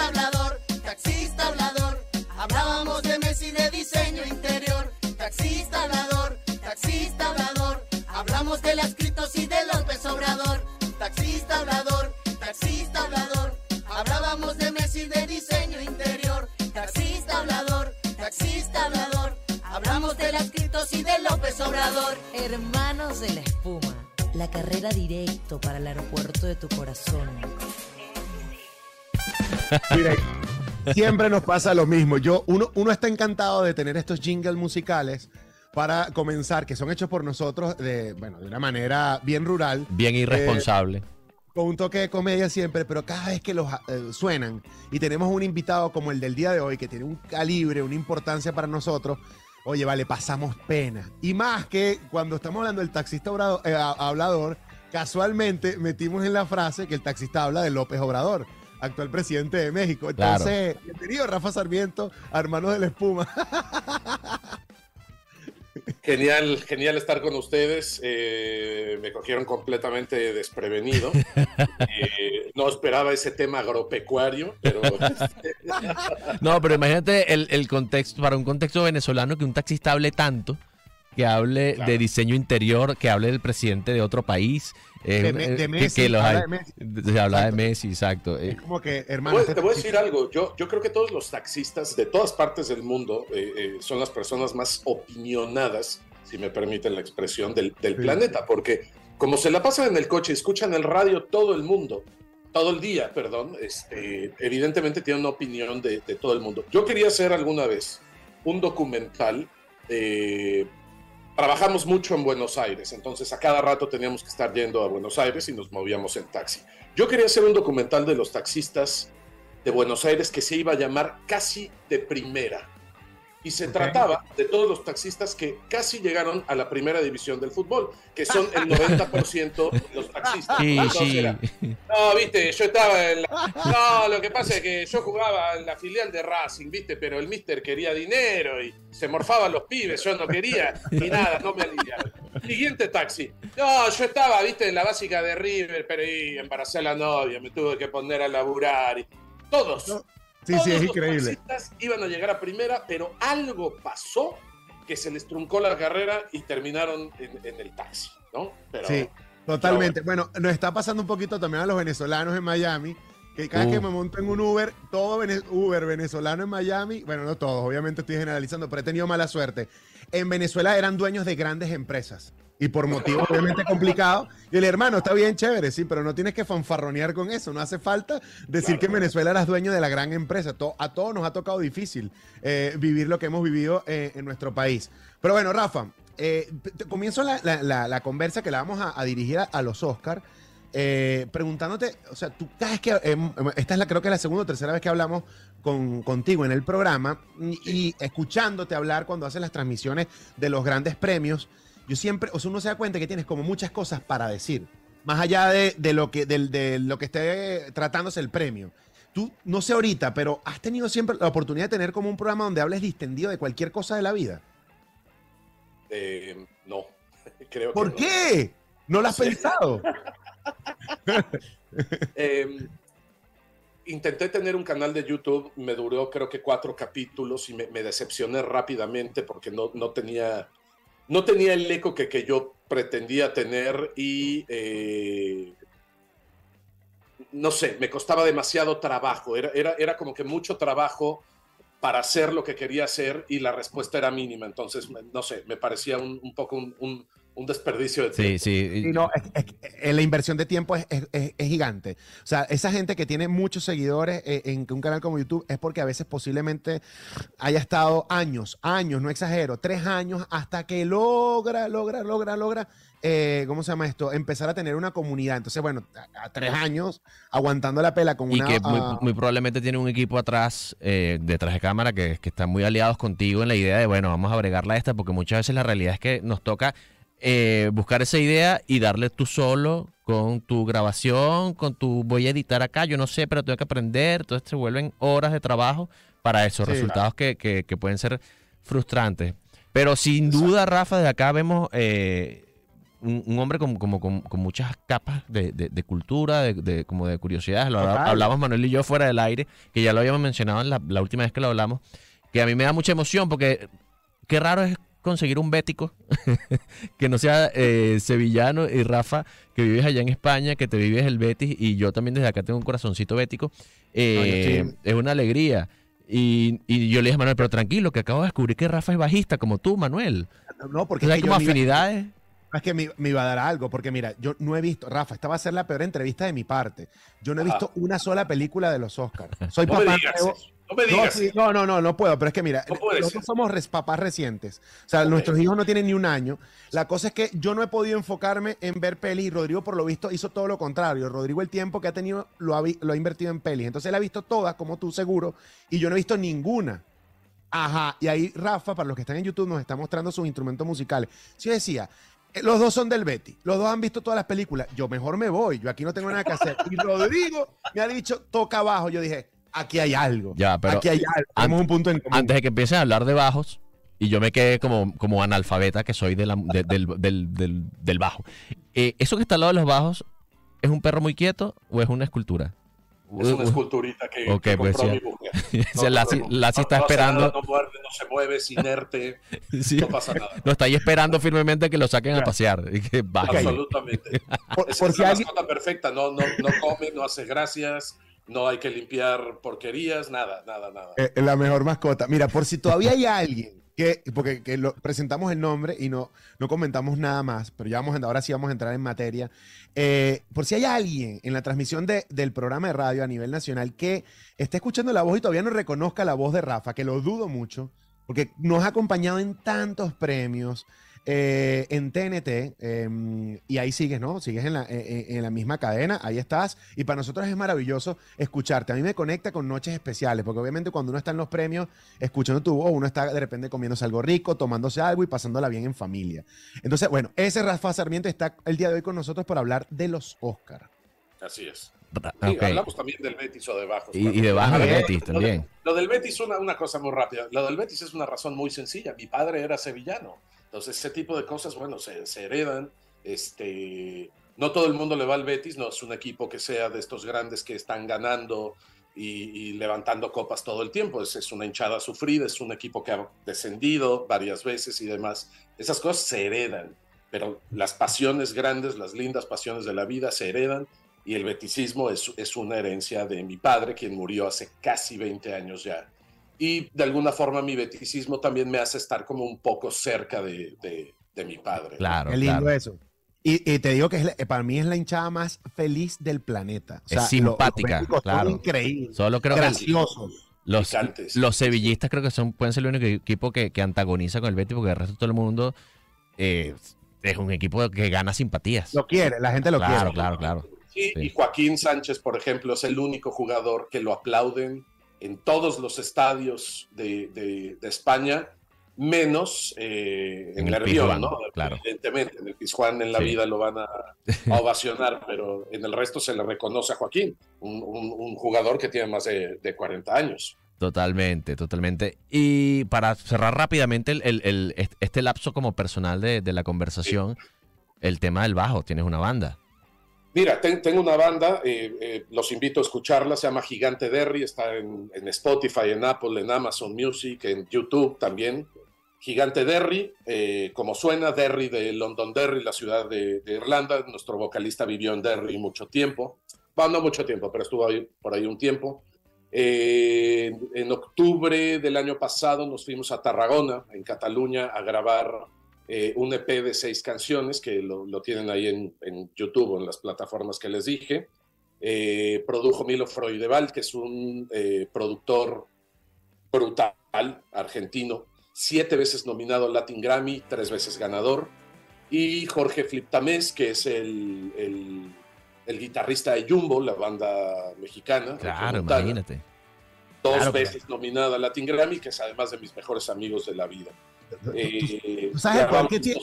taxista Mire, siempre nos pasa lo mismo. Yo, uno, uno está encantado de tener estos jingles musicales para comenzar, que son hechos por nosotros de, bueno, de una manera bien rural. Bien irresponsable. Eh, con un toque de comedia siempre, pero cada vez que los eh, suenan y tenemos un invitado como el del día de hoy, que tiene un calibre, una importancia para nosotros, oye, vale, pasamos pena. Y más que cuando estamos hablando del taxista obrador, eh, hablador, casualmente metimos en la frase que el taxista habla de López Obrador actual presidente de México. Entonces, bienvenido Rafa Sarmiento, hermanos de la espuma. Genial, genial estar con ustedes. Eh, me cogieron completamente desprevenido. Eh, no esperaba ese tema agropecuario, pero. no, pero imagínate el, el, contexto, para un contexto venezolano, que un taxista hable tanto que hable de diseño interior, que hable del presidente de otro país. de, Messi, habla de Messi. Se habla de Messi, exacto. Es como que, hermano. Te voy, a decir algo. Yo, yo creo que todos los taxistas de todas partes del mundo eh, eh, son las personas más opinionadas, si me permiten la expresión, del, del planeta, porque como se la pasan en el coche, escuchan el radio todo el mundo. Todo el día, perdón, este, evidentemente tienen una opinión de, de todo el mundo. Yo quería hacer alguna vez un documental eh, trabajamos mucho en Buenos Aires, entonces a cada rato teníamos que estar yendo a Buenos Aires y nos movíamos en taxi. Yo quería hacer un documental de los taxistas de Buenos Aires que se iba a llamar Casi de Primera. Y se trataba de todos los taxistas que casi llegaron a la primera división del fútbol, que son el 90% de los taxistas. Sí, sí. no, viste, yo estaba en la... No, lo que pasa es que yo jugaba en la filial de Racing, viste, pero el mister quería dinero y se morfaban los pibes, yo no quería y nada, no me aliviaba. Siguiente taxi. No, yo estaba, viste, en la básica de River, pero ahí embaracé a la novia, me tuve que poner a laburar. Y... Todos. Sí, sí, es increíble. Iban a llegar a primera, pero algo pasó que se les truncó la carrera y terminaron en, el taxi, ¿no? sí, totalmente. bueno, nos está pasando un poquito también a los venezolanos en Miami, que cada vez que uh. me monto en un Uber, todo Uber venezolano en Miami, bueno, no todos, obviamente estoy generalizando, pero he tenido mala suerte. En Venezuela eran dueños de grandes empresas y por motivos obviamente complicados. Y el hermano, está bien chévere, sí, pero no tienes que fanfarronear con eso. No hace falta decir que en Venezuela eras dueño de la gran empresa. a todos nos ha tocado difícil eh, vivir lo que hemos vivido eh, en nuestro país. Pero bueno, Rafa, eh, comienzo la, conversa que la vamos a, dirigir a, los Oscars. preguntándote, o sea, tú cada que, esta es la, creo que es la segunda o tercera vez que hablamos con, contigo en el programa y, escuchándote hablar cuando haces las transmisiones de los grandes premios, yo siempre, o sea, uno se da cuenta que tienes como muchas cosas para decir, más allá de, lo, que, de, lo que esté tratándose el premio. Tú, no sé ahorita, pero has tenido siempre la oportunidad de tener como un programa donde hables distendido de cualquier cosa de la vida. Eh, no, creo ¿Por qué? ¿No lo has pensado? Em, intenté tener un canal de YouTube, me duró creo que cuatro capítulos y me, decepcioné rápidamente porque no, no tenía no tenía el eco que, que yo pretendía tener y eh, no sé, me costaba demasiado trabajo, era, era, era, como que mucho trabajo para hacer lo que quería hacer y la respuesta era mínima, entonces, no sé, me parecía un, un poco un, un desperdicio de tiempo. Sí, sí. no, la inversión de tiempo es, gigante. O sea, esa gente que tiene muchos seguidores eh, en un canal como YouTube es porque a veces posiblemente haya estado años, años, no exagero, tres años hasta que logra, logra, logra, logra, eh, ¿cómo se llama esto? Empezar a tener una comunidad. Entonces, bueno, a, tres años aguantando la pela con y una... Y que muy, probablemente tiene un equipo atrás, eh, detrás de cámara, que, que están muy aliados contigo en la idea de, bueno, vamos a bregarla esta, porque muchas veces la realidad es que nos toca eh, buscar esa idea y darle tú solo con tu grabación, con tu voy a editar acá, yo no sé, pero tengo que aprender, entonces se vuelven horas de trabajo para esos resultados que, que, pueden ser frustrantes. Pero sin duda, Rafa, de acá vemos eh, un, un hombre con, como, con, con muchas capas de, de- de cultura, de, de- como de curiosidades. Lo hablamos Manuel y yo fuera del aire, que ya lo habíamos mencionado en la, la última vez que lo hablamos, que a mí me da mucha emoción porque qué raro es conseguir un bético que no sea eh, sevillano y Rafa, que vives allá en España, que te vives el Betis y yo también desde acá tengo un corazoncito bético. Eh, No, Es una alegría. Y, y yo le dije a Manuel, pero tranquilo, que acabo de descubrir que Rafa es bajista como tú, Manuel. No, porque es hay que como iba- afinidades. Es que me, me iba a dar algo, porque mira, yo no he visto, Rafa, esta va a ser la peor entrevista de mi parte. Yo no he Ajá. visto una sola película de los Oscars. Soy No me papá. No me No, digas sí, eso. no, no, no, no puedo, pero es que mira, No nosotros somos res- papás recientes. O sea, nuestros hijos no tienen ni un año. La cosa es que yo no he podido enfocarme en ver pelis y Rodrigo, por lo visto, hizo todo lo contrario. Rodrigo, el tiempo que ha tenido, lo ha, lo ha invertido en pelis. Entonces, él ha visto todas, como tú seguro, y yo no he visto ninguna. Ajá, y ahí Rafa, para los que están en YouTube, nos está mostrando sus instrumentos musicales. Si yo decía, los dos son del Betty, los dos han visto todas las películas, yo mejor me voy, yo aquí no tengo nada que hacer. Y Rodrigo me ha dicho, toca abajo. Yo dije, aquí hay algo. Ya, pero aquí hay algo. Tenemos un punto en común. antes de que empiecen a hablar de bajos, y yo me quedé como, como analfabeta que soy de la- de- del, del- del- del bajo. Eh, ¿Eso que está al lado de los bajos es un perro muy quieto o es una escultura? Es una esculturita que, Ok, que pues compró sí. mi mujer. O sea, Lassi- Lassi está no esperando. nada, no muerde, no se mueve, es inerte, Sí. no pasa nada. No está ahí esperando firmemente que lo saquen a pasear y que baje. Absolutamente. Por, Es, por si la alguien, mascota perfecta, no, no, no come, no hace gracias, no hay que limpiar porquerías, nada, nada, nada. eh, la mejor mascota. Mira, por si todavía hay alguien que, porque presentamos el nombre y no, no comentamos nada más, pero ya vamos, ahora sí vamos a entrar en materia. Eh, por si hay alguien en la transmisión de- del programa de radio a nivel nacional que esté escuchando la voz y todavía no reconozca la voz de Rafa, que lo dudo mucho, porque nos ha acompañado en tantos premios. Eh, en TNT eh, y ahí sigues, ¿no? Sigues en la, en la misma cadena, ahí estás y para nosotros es maravilloso escucharte. A mí me conecta con noches especiales, porque obviamente cuando uno está en los premios escuchando tu voz, uno está de repente comiéndose algo rico, tomándose algo y pasándola bien en familia. Entonces, bueno, ese Rafa Sarmiento está el día de hoy con nosotros para hablar de los Oscar. Así es. Ok. hablamos también del Betis o de Bajos. Y, y de bajo de A ver, Betis también. Lo del Betis, una, una cosa muy rápida. Lo del Betis es una razón muy sencilla. Mi padre era sevillano. Entonces, ese tipo de cosas, bueno, se, se heredan. Este, no todo el mundo le va al Betis, no es un equipo que sea de estos grandes que están ganando y, y levantando copas todo el tiempo. Es, es una hinchada sufrida, es un equipo que ha descendido varias veces y demás. Esas cosas se heredan, pero las pasiones grandes, las lindas pasiones de la vida se heredan y el beticismo es, es una herencia de mi padre, quien murió hace casi 20 años ya. Y de alguna forma mi beticismo también me hace estar como un poco cerca de, de- de mi padre. Claro, Qué lindo claro. eso. Y, y te digo que es la- para mí es la hinchada más feliz del planeta. O Es sea, lo- simpática, los son claro. increíbles. Solo creo que graciosos. los, picantes. los sevillistas creo que son, pueden ser el único equipo que, que antagoniza con el Betis porque el resto de todo el mundo eh, es un equipo que gana simpatías. Lo quiere, la gente lo Claro, quiere. claro, claro. Sí, Sí. Y Joaquín Sánchez, por ejemplo, es el único jugador que lo aplauden en todos los estadios de, de- de España, menos eh, en, En el Nervión, Pizjuán, ¿no? claro. Evidentemente, en el Pizjuán en la Sí. vida lo van a, a ovacionar, pero en el resto se le reconoce a Joaquín, un, un- un jugador que tiene más de, de 40 años. Totalmente, totalmente. Y para cerrar rápidamente el, el- el- est- este lapso como personal de, de la conversación, el tema del bajo, tienes una banda. Mira, ten- tengo una banda, eh, eh, los invito a escucharla, se llama Gigante Derry, está en, Spotify, en Apple, en Amazon Music, en YouTube también. Gigante Derry, eh, como suena, Derry de Londonderry, la ciudad de, Irlanda. Nuestro vocalista vivió en Derry mucho tiempo. Bueno, no mucho tiempo, pero estuvo ahí, por ahí un tiempo. En octubre del año pasado nos fuimos a Tarragona, en Cataluña, a grabar eh, un EP de seis canciones que lo, lo tienen ahí en, en YouTube en las plataformas que les dije. Eh, produjo Milo Freudeval, que es un eh, productor brutal, argentino, siete veces nominado al Latin Grammy, tres veces ganador. Y Jorge Fliptamés, que es el, el- el guitarrista de Jumbo, la banda mexicana. Claro, imagínate. Dos Claro, veces nominada al Latin Grammy, que es además de mis mejores amigos de la vida. Eh, tú sabes el por qué tiene-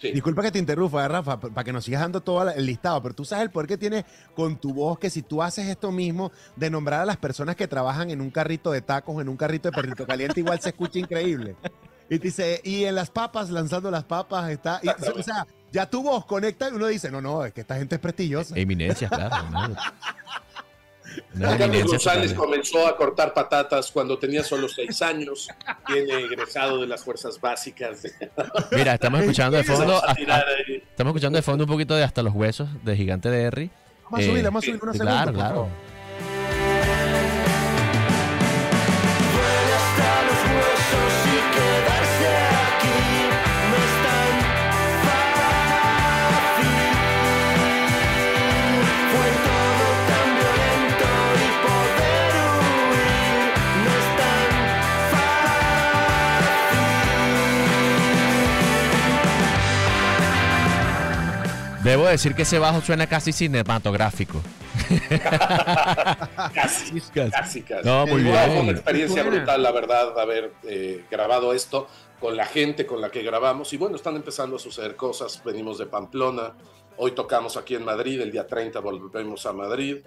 sí. Disculpa que te interrumpa, eh, Rafa, para que nos sigas dando todo el listado, pero tú sabes el poder que tiene con tu voz, que si tú haces esto mismo, de nombrar a las personas que trabajan en un carrito de tacos o en un carrito de perrito caliente, igual se escucha increíble. Y te dice, y en las papas, lanzando las papas, está. y- o sea, ya tu voz conecta y uno dice, no, no, es que esta gente es prestigiosa. Eminencias, claro. ¿No? Carlos González comenzó a cortar patatas cuando tenía solo seis años. Viene egresado de las fuerzas básicas. De, Mira, estamos escuchando de fondo, a ahí. estamos escuchando de fondo un poquito de hasta los huesos de Gigante de Harry. Vamos a subir, vamos a subir una segunda, Claro, por claro. Debo decir que ese bajo suena casi cinematográfico. Casi, casi, casi. No, muy Fue bien. una experiencia brutal, la verdad, haber eh, grabado esto con la gente con la que grabamos. Y bueno, están empezando a suceder cosas. Venimos de Pamplona. Hoy tocamos aquí en Madrid. El día 30 volvemos a Madrid.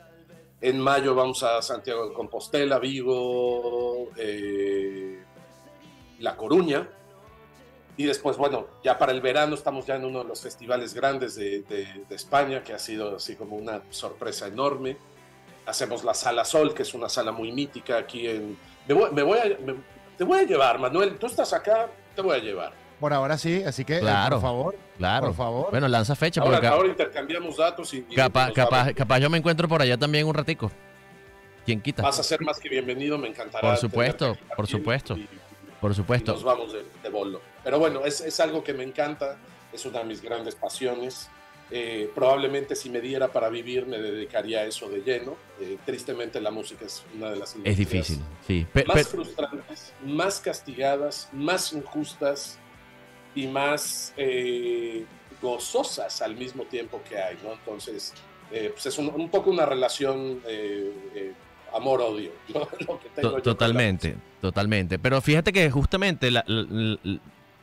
En mayo vamos a Santiago de Compostela, Vigo, eh, La Coruña. Y después, bueno, ya para el verano estamos ya en uno de los festivales grandes de, de- de España, que ha sido así como una sorpresa enorme. Hacemos la Sala Sol, que es una sala muy mítica aquí en... Me voy, me voy a, me- te voy a llevar, Manuel. Tú estás acá, te voy a llevar. Por ahora sí, así que, eh, Claro. por favor, Claro. por favor. Bueno, lanza fecha porque Ahora, ca- ahora intercambiamos datos y... capaz, capaz, capaz yo me encuentro por allá también un ratico. ¿Quién quita? Vas a ser más que bienvenido, me encantará. Por supuesto, por y- supuesto. y- Por supuesto. nos vamos de, de bolo. Pero bueno, es, es algo que me encanta, es una de mis grandes pasiones. Eh, probablemente si me diera para vivir me dedicaría a eso de lleno. Eh, tristemente la música es una de las Es difícil, sí. Pe- más frustrantes, más castigadas, más injustas y más eh, gozosas al mismo tiempo que hay, ¿no? Entonces, eh, pues es un, un poco una relación eh, eh, amor-odio, totalmente, totalmente. Pero fíjate que justamente la- la- la-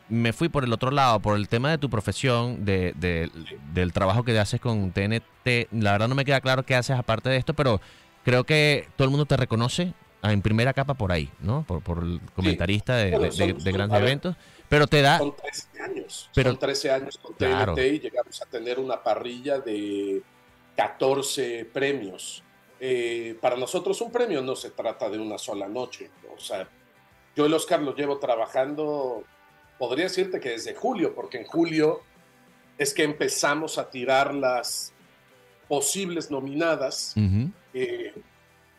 me fui por el otro lado, por el tema de tu profesión, de, de- del trabajo que haces con TNT. La verdad no me queda claro qué haces aparte de esto, pero creo que todo el mundo te reconoce ah, en primera capa por ahí, ¿no? Por, por el comentarista de, Bueno, son- de- de son- grandes ver. eventos. Pero te da... Son 13 años. Pero- son 13 años con Claro. TNT y llegamos a tener una parrilla de 14 premios. Eh, para nosotros un premio no se trata de una sola noche. O sea, yo el Oscar lo llevo trabajando, podría decirte que desde julio, porque en julio es que empezamos a tirar las posibles nominadas eh,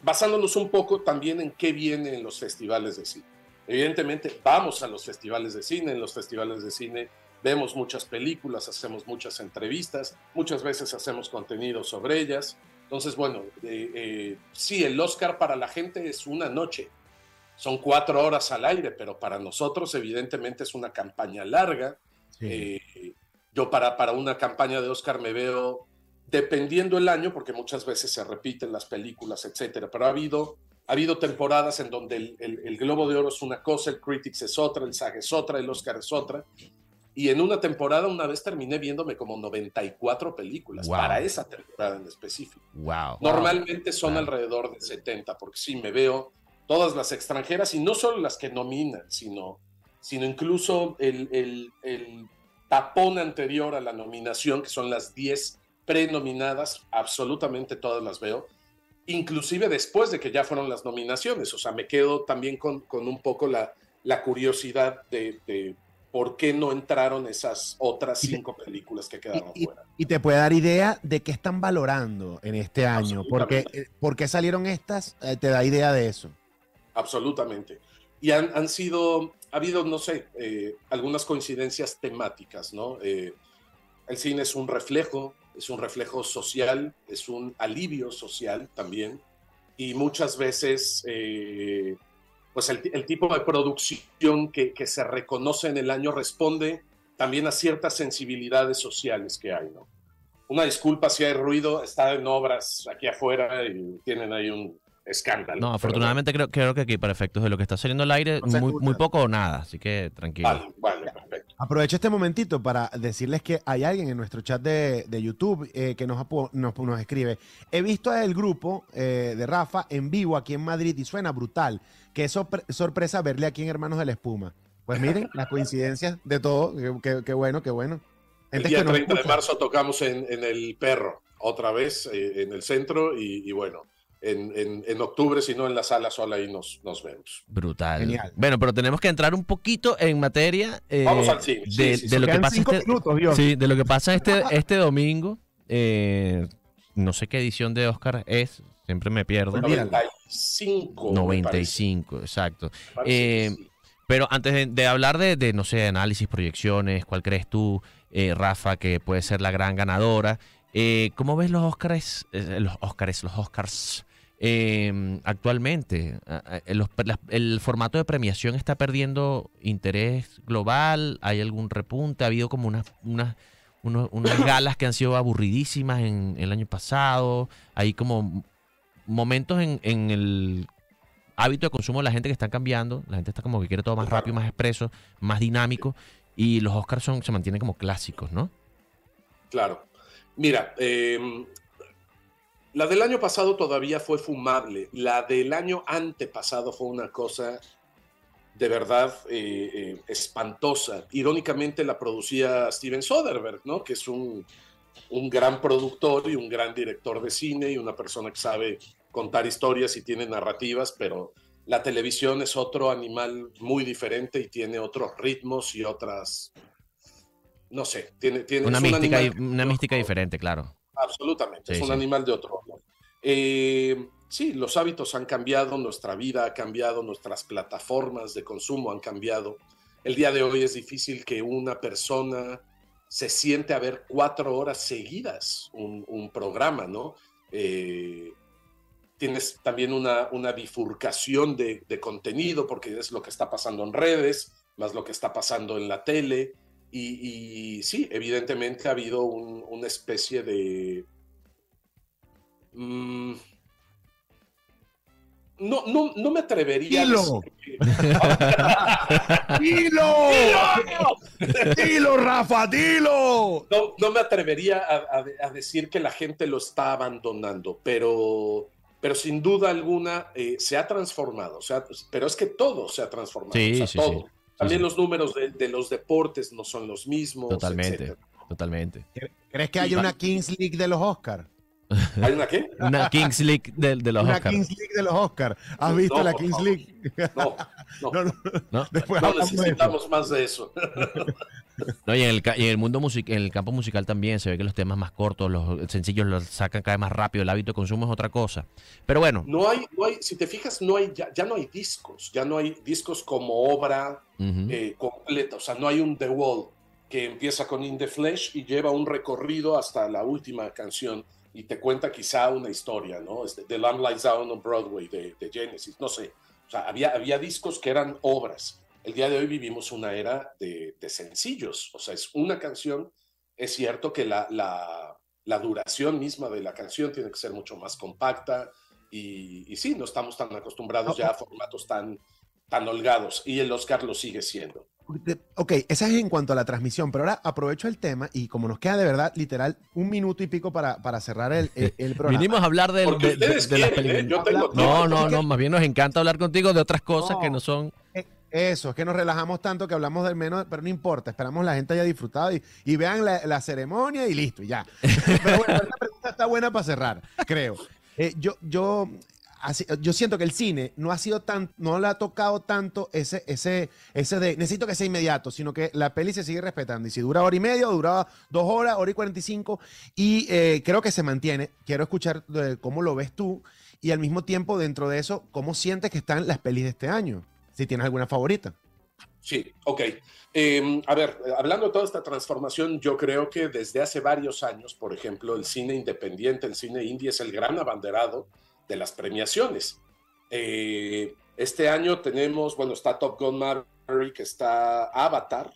basándonos un poco también en qué viene en los festivales de cine. Evidentemente, vamos a los festivales de cine, en los festivales de cine vemos muchas películas, hacemos muchas entrevistas, muchas veces hacemos contenido sobre ellas. Entonces, bueno, eh, eh, sí, el Oscar para la gente es una noche, son cuatro horas al aire, pero para nosotros evidentemente es una campaña larga. Sí. Eh, yo para, para una campaña de Oscar me veo, dependiendo el año, porque muchas veces se repiten las películas, etcétera, pero ha habido, ha habido temporadas en donde el, el- el Globo de Oro es una cosa, el Critics es otra, el SAG es otra, el Oscar es otra. Y en una temporada, una vez terminé viéndome como 94 películas, Wow. para esa temporada en específico. Wow. Normalmente son Claro. alrededor de 70, porque sí me veo todas las extranjeras y no solo las que nominan, sino, sino incluso el, el- el tapón anterior a la nominación, que son las 10 prenominadas, absolutamente todas las veo, inclusive después de que ya fueron las nominaciones, o sea, me quedo también con, con un poco la, la curiosidad de, de por qué no entraron esas otras cinco películas que quedaron Y, fuera. y te puede dar idea de qué están valorando en este año. Porque, eh, ¿Por qué salieron estas? Eh, te da idea de eso. Absolutamente. Y han, han sido, ha habido, no sé, eh, algunas coincidencias temáticas, ¿no? Eh, el cine es un reflejo, es un reflejo social, es un alivio social también. Y muchas veces, eh, pues el, el tipo de producción que, que se reconoce en el año responde también a ciertas sensibilidades sociales que hay, ¿no? Una disculpa si hay ruido, está en obras aquí afuera y tienen ahí un escándalo. No, afortunadamente creo, creo que aquí para efectos de lo que está saliendo al aire, No muy, poco o nada, así que tranquilo. Vale, vale. Aprovecho este momentito para decirles que hay alguien en nuestro chat de, de YouTube eh, que nos, nos, nos escribe. He visto el grupo eh, de Rafa en vivo aquí en Madrid y suena brutal. Qué sorpre- sorpresa verle aquí en Hermanos de la Espuma. Pues miren, las coincidencias de todo. Qué, qué- bueno, qué bueno. El Gente día que nos 30 de marzo tocamos en, en el Perro, otra vez eh, en el centro y, y bueno, en, en- en octubre, si no en la sala sola, ahí nos, nos vemos. Brutal. Genial. Bueno, pero tenemos que entrar un poquito en materia eh, Vamos al cine, sí, de, sí, de sí. lo que pasa este, minutos, de lo que pasa este, este domingo. Eh, no sé qué edición de Oscar es, siempre me pierdo. Olvídalo. 95. me 95, exacto. Eh. Pero antes de, de hablar de, de, no sé, análisis, proyecciones, ¿cuál crees tú, eh, Rafa, que puede ser la gran ganadora? Eh, ¿Cómo ves los Oscars, eh, los Oscars, los Oscars eh, actualmente? Los- la- el formato de premiación está perdiendo interés global, ¿hay algún repunte? ¿Ha habido como unas, unas, unos- unas galas que han sido aburridísimas en, el año pasado? Hay como momentos en, en el hábito de consumo de la gente que está cambiando. La gente está como que quiere todo más rápido, más expreso, más dinámico. Y los Oscars son, se mantienen como clásicos, ¿no? Claro. Mira, eh, la del año pasado todavía fue fumable. La del año antepasado fue una cosa de verdad eh, eh, espantosa. Irónicamente la producía Steven Soderbergh, ¿no? Que es un, un gran productor y un gran director de cine y una persona que sabe contar historias y tiene narrativas, pero la televisión es otro animal muy diferente y tiene otros ritmos y otras... No sé, tiene, tiene Una mística, una mística diferente, claro. Absolutamente, Sí, es un sí. animal de otro orden. Eh, sí, los hábitos han cambiado, nuestra vida ha cambiado, nuestras plataformas de consumo han cambiado. El día de hoy es difícil que una persona se siente a ver cuatro horas seguidas un, un programa, ¿no? Eh, tienes también una, una bifurcación de, de contenido, porque es lo que está pasando en redes, más lo que está pasando en la tele. Y, y sí, evidentemente ha habido un- una especie de... mm, no, no, no me atrevería Dilo. a decir que- ¡Dilo! ¡Dilo, Rafa, dilo! no, no me atrevería a, a- a decir que la gente lo está abandonando, pero, pero sin duda alguna eh, se ha transformado. O sea, pero es que todo se ha transformado. Sí, o sea, sí, todo. sí. También sí. los números de, de los deportes no son los mismos. Totalmente, etcétera. totalmente. ¿Crees que hay una Kings League de los Oscars? ¿Hay una qué? Una Kings League de, de los Una Oscars. Kings League de los Oscars. ¿Has visto No, la Kings favor. League? No, no, No, no, ¿no? Después no hablamos de necesitamos más de eso. No, y en el, y en el mundo music, en el campo musical también se ve que los temas más cortos, los sencillos los sacan cada vez más rápido, el hábito de consumo es otra cosa. Pero bueno, No hay, no hay, si te fijas, no hay, ya, ya no hay discos, ya no hay discos como obra ujú. eh, completa, o sea, no hay un The Wall que empieza con In the Flesh y lleva un recorrido hasta la última canción y te cuenta quizá una historia, ¿no? Este, The Lamb Lies Down on Broadway de, de Genesis, no sé. O sea, había, había discos que eran obras. El día de hoy vivimos una era de, de sencillos, o sea, es una canción. Es cierto que la, la, la duración misma de la canción tiene que ser mucho más compacta y, y sí, no estamos tan acostumbrados ya a formatos tan, tan holgados y el Oscar lo sigue siendo. Ok, esa es en cuanto a la transmisión, pero ahora aprovecho el tema y como nos queda de verdad, literal, un minuto y pico para, para cerrar el, el, el programa. vinimos a hablar de, de- de las ¿eh? películas. Yo tengo No, no, no, más bien nos encanta hablar contigo de otras cosas No. que no son... Eso, es que nos relajamos tanto que hablamos del menos, pero no importa, esperamos la gente haya disfrutado y, y vean la, la ceremonia y listo, y ya. Pero bueno, esta pregunta está buena para cerrar, creo. Eh, yo, yo, yo siento que el cine no ha sido tan, no le ha tocado tanto ese, ese, ese de necesito que sea inmediato, sino que la peli se sigue respetando. Y si dura hora y media duraba dos horas, hora y cuarenta y cinco, y eh, creo que se mantiene. Quiero escuchar eh, cómo lo ves tú y al mismo tiempo dentro de eso, cómo sientes que están las pelis de este año. Si tienes alguna favorita. Sí, ok. Eh, a ver, hablando de toda esta transformación, yo creo que desde hace varios años, por ejemplo, el cine independiente, el cine indie es el gran abanderado de las premiaciones. Eh, este año tenemos, bueno, está Top Gun Maverick, está Avatar,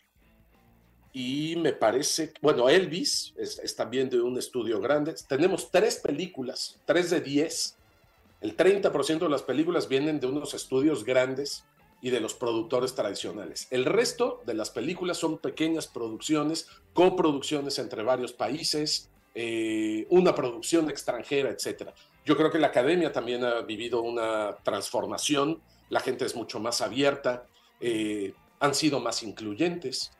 y me parece, bueno, Elvis es, es también de un estudio grande. Tenemos tres películas, tres de diez. El 30% de las películas vienen de unos estudios grandes y de los productores tradicionales. El resto de las películas son pequeñas producciones, coproducciones entre varios países, eh, una producción extranjera, etc. Yo creo que la academia también ha vivido una transformación, la gente es mucho más abierta, eh, han sido más incluyentes.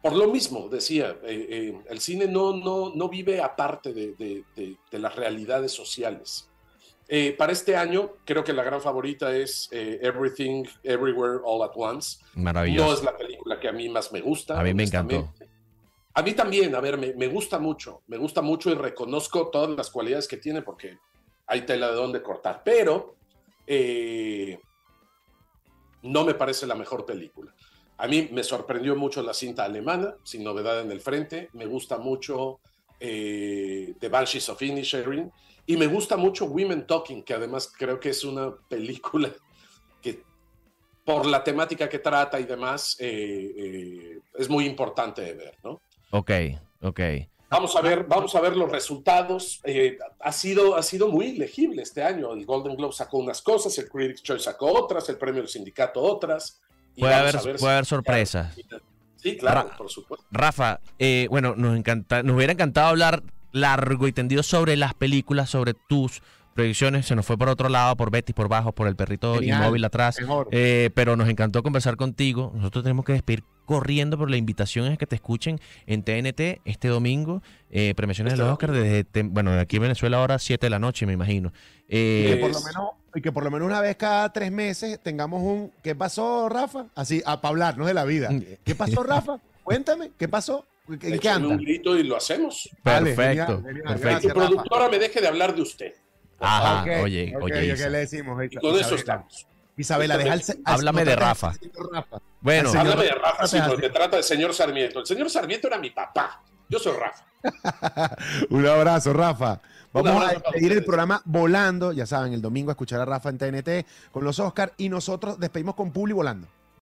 por lo mismo, decía, eh, eh, el cine no, no, no vive aparte de, de- de- de las realidades sociales. Eh, para este año, creo que la gran favorita es eh, Everything, Everywhere, All at Once. No Maravilloso. es la película que a mí más me gusta. A mí me encantó. A mí también, a ver, me, gusta mucho, me gusta mucho y reconozco todas las cualidades que tiene porque hay tela de dónde cortar, pero eh, no me parece la mejor película. A mí me sorprendió mucho la cinta alemana, sin novedad en el frente, me gusta mucho eh, The Banshees of Inisherin y me gusta mucho Women Talking, que además creo que es una película que por la temática que trata y demás, eh, eh, es muy importante de ver, ¿no? Ok, ok. Vamos a ver, vamos a ver los resultados. Eh, ha, sido, ha sido muy legible este año. El Golden Globe sacó unas cosas, el Critics' Choice sacó otras, el premio del sindicato otras. Y Puede haber- a ver puede haber sorpresas. Sí, claro, Ra- por supuesto. Rafa, eh, bueno, nos encanta, nos hubiera encantado hablar largo y tendido sobre las películas, sobre tus proyecciones. Se nos fue por otro lado, por Betty, por bajo, por el perrito Genial. inmóvil atrás. Mejor. Eh, pero nos encantó conversar contigo. Nosotros tenemos que despedir corriendo, pero la invitación es que te escuchen en TNT este domingo. Eh, premiaciones Este de los Oscars desde, bueno, aquí en Venezuela ahora 7 de la noche, me imagino. Y que Eh, por lo Es- menos y que por lo menos una vez cada tres meses tengamos un ¿qué pasó, Rafa? Así, para hablarnos de la vida. ¿Qué pasó, Rafa? Cuéntame, ¿qué pasó? ¿En qué anda? un grito y lo hacemos. Perfecto. Que tu Rafa. productora me deje de hablar de usted. Ajá, oye, oye. ok, Isa. le decimos? Y con eso estamos. Isabela, deja. Háblame de Rafa. Rafa. Bueno, Señor- Háblame de Rafa, sí, Rafa, porque me trata de señor Sarmiento. El señor Sarmiento era mi papá. Yo soy Rafa. Un abrazo, Rafa. Vamos abrazo a despedir el programa volando. Ya saben, el domingo a escuchar a Rafa en TNT con los Oscars y nosotros despedimos con Publi volando.